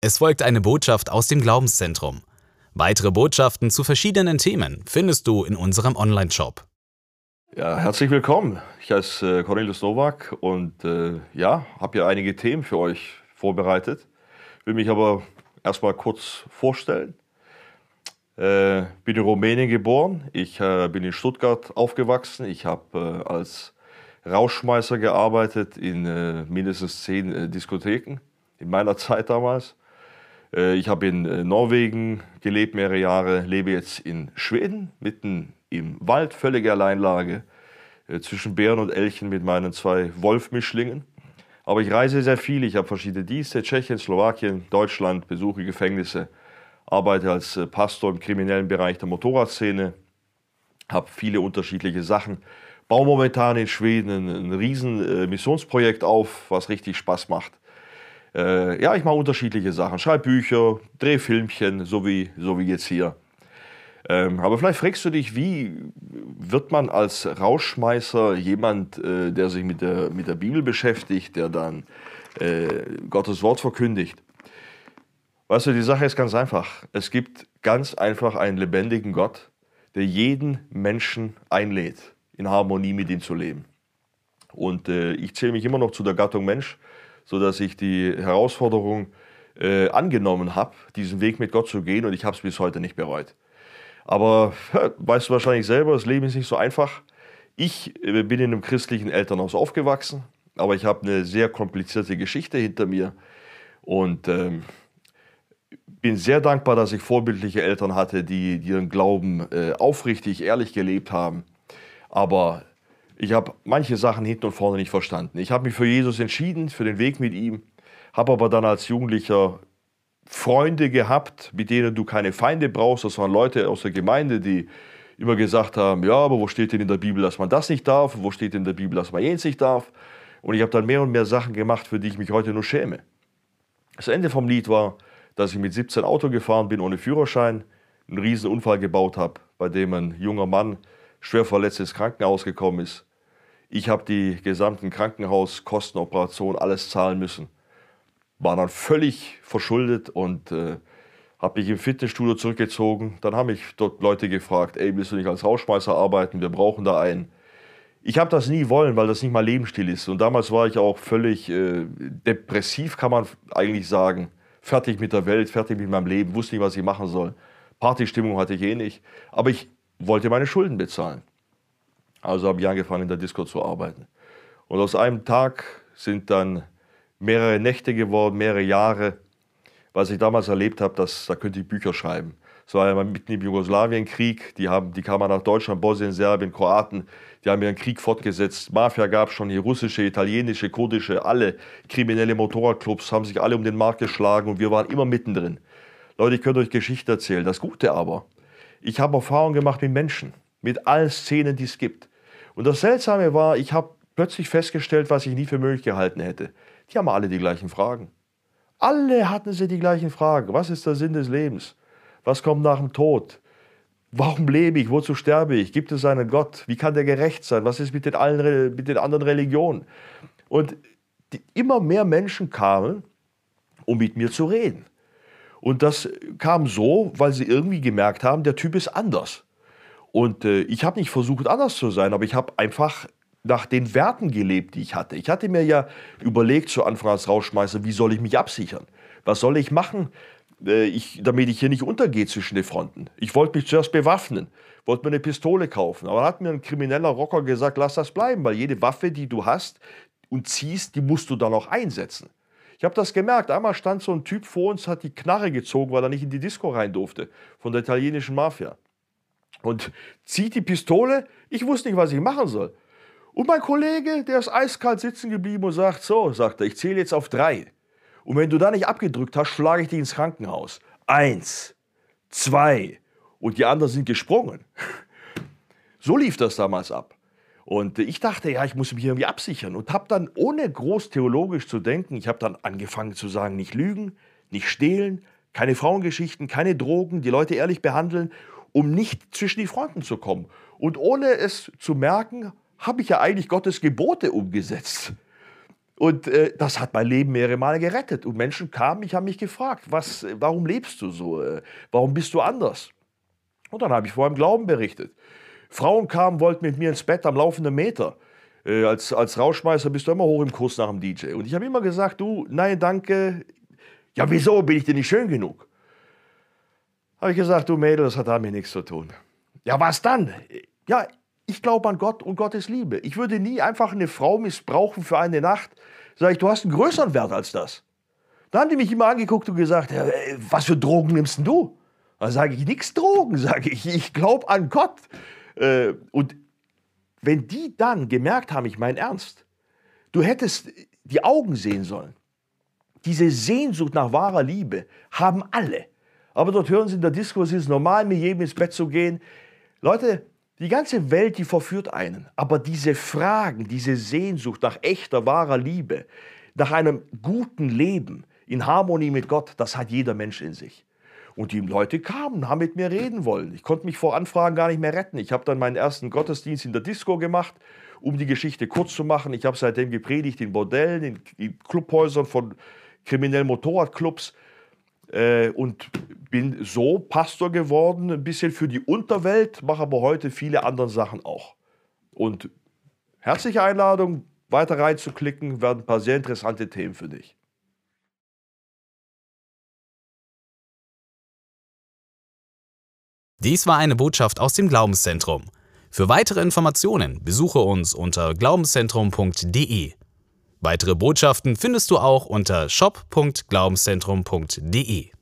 Es folgt eine Botschaft aus dem Glaubenszentrum. Weitere Botschaften zu verschiedenen Themen findest du in unserem Online-Shop. Ja, herzlich willkommen. Ich heiße äh, Cornelius Nowak und äh, ja, habe ja einige Themen für euch vorbereitet. Will mich aber erstmal kurz vorstellen. Äh, bin in Rumänien geboren. Ich äh, bin in Stuttgart aufgewachsen. Ich habe äh, als Rauschmeißer gearbeitet in äh, mindestens zehn Diskotheken in meiner Zeit damals. Äh, ich habe in äh, Norwegen gelebt mehrere Jahre, lebe jetzt in Schweden, mitten im Wald, völlige Alleinlage, äh, zwischen Bären und Elchen mit meinen zwei Wolfmischlingen. Aber ich reise sehr viel, ich habe verschiedene Dienste, Tschechien, Slowakien, Deutschland, besuche Gefängnisse, arbeite als Pastor im kriminellen Bereich der Motorradszene, habe viele unterschiedliche Sachen, baue momentan in Schweden ein, ein riesen Missionsprojekt auf, was richtig Spaß macht. Äh, ja, ich mache unterschiedliche Sachen. Schreibe Bücher, drehe Filmchen, so wie, so wie jetzt hier. Ähm, aber vielleicht fragst du dich, wie wird man als Rauschmeißer jemand, äh, der sich mit der, mit der Bibel beschäftigt, der dann äh, Gottes Wort verkündigt? Weißt du, die Sache ist ganz einfach. Es gibt ganz einfach einen lebendigen Gott, der jeden Menschen einlädt, in Harmonie mit ihm zu leben. Und äh, ich zähle mich immer noch zu der Gattung Mensch sodass ich die Herausforderung äh, angenommen habe, diesen Weg mit Gott zu gehen und ich habe es bis heute nicht bereut. Aber ja, weißt du wahrscheinlich selber, das Leben ist nicht so einfach. Ich äh, bin in einem christlichen Elternhaus aufgewachsen, aber ich habe eine sehr komplizierte Geschichte hinter mir und ähm, bin sehr dankbar, dass ich vorbildliche Eltern hatte, die, die ihren Glauben äh, aufrichtig, ehrlich gelebt haben. Aber ich habe manche Sachen hinten und vorne nicht verstanden. Ich habe mich für Jesus entschieden, für den Weg mit ihm, habe aber dann als Jugendlicher Freunde gehabt, mit denen du keine Feinde brauchst. Das waren Leute aus der Gemeinde, die immer gesagt haben, ja, aber wo steht denn in der Bibel, dass man das nicht darf? Wo steht in der Bibel, dass man jenes nicht darf? Und ich habe dann mehr und mehr Sachen gemacht, für die ich mich heute nur schäme. Das Ende vom Lied war, dass ich mit 17 Auto gefahren bin ohne Führerschein, einen riesen Unfall gebaut habe, bei dem ein junger Mann schwer verletzt ins Krankenhaus gekommen ist. Ich habe die gesamten Krankenhauskosten, Operationen, alles zahlen müssen. War dann völlig verschuldet und äh, habe mich im Fitnessstudio zurückgezogen. Dann haben mich dort Leute gefragt, ey, willst du nicht als Rausschmeißer arbeiten? Wir brauchen da einen. Ich habe das nie wollen, weil das nicht mein Lebensstil ist. Und damals war ich auch völlig äh, depressiv, kann man eigentlich sagen. Fertig mit der Welt, fertig mit meinem Leben, wusste nicht, was ich machen soll. Partystimmung hatte ich eh nicht. Aber ich wollte meine Schulden bezahlen. Also habe ich angefangen, in der Disco zu arbeiten. Und aus einem Tag sind dann mehrere Nächte geworden, mehrere Jahre. Was ich damals erlebt habe, das, da könnte ich Bücher schreiben. Es war ja mitten im Jugoslawienkrieg, die, haben, die kamen nach Deutschland, Bosnien, Serbien, Kroaten, die haben ihren Krieg fortgesetzt. Mafia gab es schon, hier russische, italienische, kurdische, alle kriminelle Motorradclubs haben sich alle um den Markt geschlagen und wir waren immer mittendrin. Leute, ich könnte euch Geschichte erzählen. Das Gute aber, ich habe Erfahrungen gemacht mit Menschen, mit allen Szenen, die es gibt. Und das Seltsame war, ich habe plötzlich festgestellt, was ich nie für möglich gehalten hätte. Die haben alle die gleichen Fragen. Alle hatten sie die gleichen Fragen. Was ist der Sinn des Lebens? Was kommt nach dem Tod? Warum lebe ich? Wozu sterbe ich? Gibt es einen Gott? Wie kann der gerecht sein? Was ist mit den, allen, mit den anderen Religionen? Und die, immer mehr Menschen kamen, um mit mir zu reden. Und das kam so, weil sie irgendwie gemerkt haben, der Typ ist anders. Und äh, ich habe nicht versucht, anders zu sein, aber ich habe einfach nach den Werten gelebt, die ich hatte. Ich hatte mir ja überlegt zu Anfang als Rauschmeißer, wie soll ich mich absichern? Was soll ich machen, äh, ich, damit ich hier nicht untergehe zwischen den Fronten? Ich wollte mich zuerst bewaffnen, wollte mir eine Pistole kaufen. Aber dann hat mir ein krimineller Rocker gesagt, lass das bleiben, weil jede Waffe, die du hast und ziehst, die musst du dann auch einsetzen. Ich habe das gemerkt. Einmal stand so ein Typ vor uns, hat die Knarre gezogen, weil er nicht in die Disco rein durfte, von der italienischen Mafia und zieht die Pistole. Ich wusste nicht, was ich machen soll. Und mein Kollege, der ist eiskalt sitzen geblieben und sagt, so, sagt er, ich zähle jetzt auf drei. Und wenn du da nicht abgedrückt hast, schlage ich dich ins Krankenhaus. Eins, zwei. Und die anderen sind gesprungen. So lief das damals ab. Und ich dachte, ja, ich muss mich irgendwie absichern und habe dann, ohne groß theologisch zu denken, ich habe dann angefangen zu sagen, nicht lügen, nicht stehlen, keine Frauengeschichten, keine Drogen, die Leute ehrlich behandeln um nicht zwischen die Fronten zu kommen. Und ohne es zu merken, habe ich ja eigentlich Gottes Gebote umgesetzt. Und äh, das hat mein Leben mehrere Male gerettet. Und Menschen kamen, ich habe mich gefragt, was, warum lebst du so? Äh, warum bist du anders? Und dann habe ich vor meinem Glauben berichtet. Frauen kamen, wollten mit mir ins Bett am laufenden Meter. Äh, als, als Rauschmeister bist du immer hoch im Kurs nach dem DJ. Und ich habe immer gesagt, du, nein, danke. Ja, wieso bin ich denn nicht schön genug? Habe ich gesagt, du Mädel, das hat damit nichts zu tun. Ja, was dann? Ja, ich glaube an Gott und Gottes Liebe. Ich würde nie einfach eine Frau missbrauchen für eine Nacht. Sag ich, du hast einen größeren Wert als das. Da haben die mich immer angeguckt und gesagt, ja, was für Drogen nimmst denn du? Da sage ich, nichts Drogen, sage ich. Ich glaube an Gott. Äh, und wenn die dann gemerkt haben, ich meine ernst, du hättest die Augen sehen sollen. Diese Sehnsucht nach wahrer Liebe haben alle. Aber dort hören sie in der Disco, es ist normal, mit jedem ins Bett zu gehen. Leute, die ganze Welt, die verführt einen. Aber diese Fragen, diese Sehnsucht nach echter, wahrer Liebe, nach einem guten Leben in Harmonie mit Gott, das hat jeder Mensch in sich. Und die Leute kamen, haben mit mir reden wollen. Ich konnte mich vor Anfragen gar nicht mehr retten. Ich habe dann meinen ersten Gottesdienst in der Disco gemacht, um die Geschichte kurz zu machen. Ich habe seitdem gepredigt in Bordellen, in Clubhäusern von kriminellen Motorradclubs äh, und bin so Pastor geworden, ein bisschen für die Unterwelt, mache aber heute viele andere Sachen auch. Und herzliche Einladung, weiter reinzuklicken, werden ein paar sehr interessante Themen für dich. Dies war eine Botschaft aus dem Glaubenszentrum. Für weitere Informationen besuche uns unter glaubenszentrum.de. Weitere Botschaften findest du auch unter shop.glaubenszentrum.de.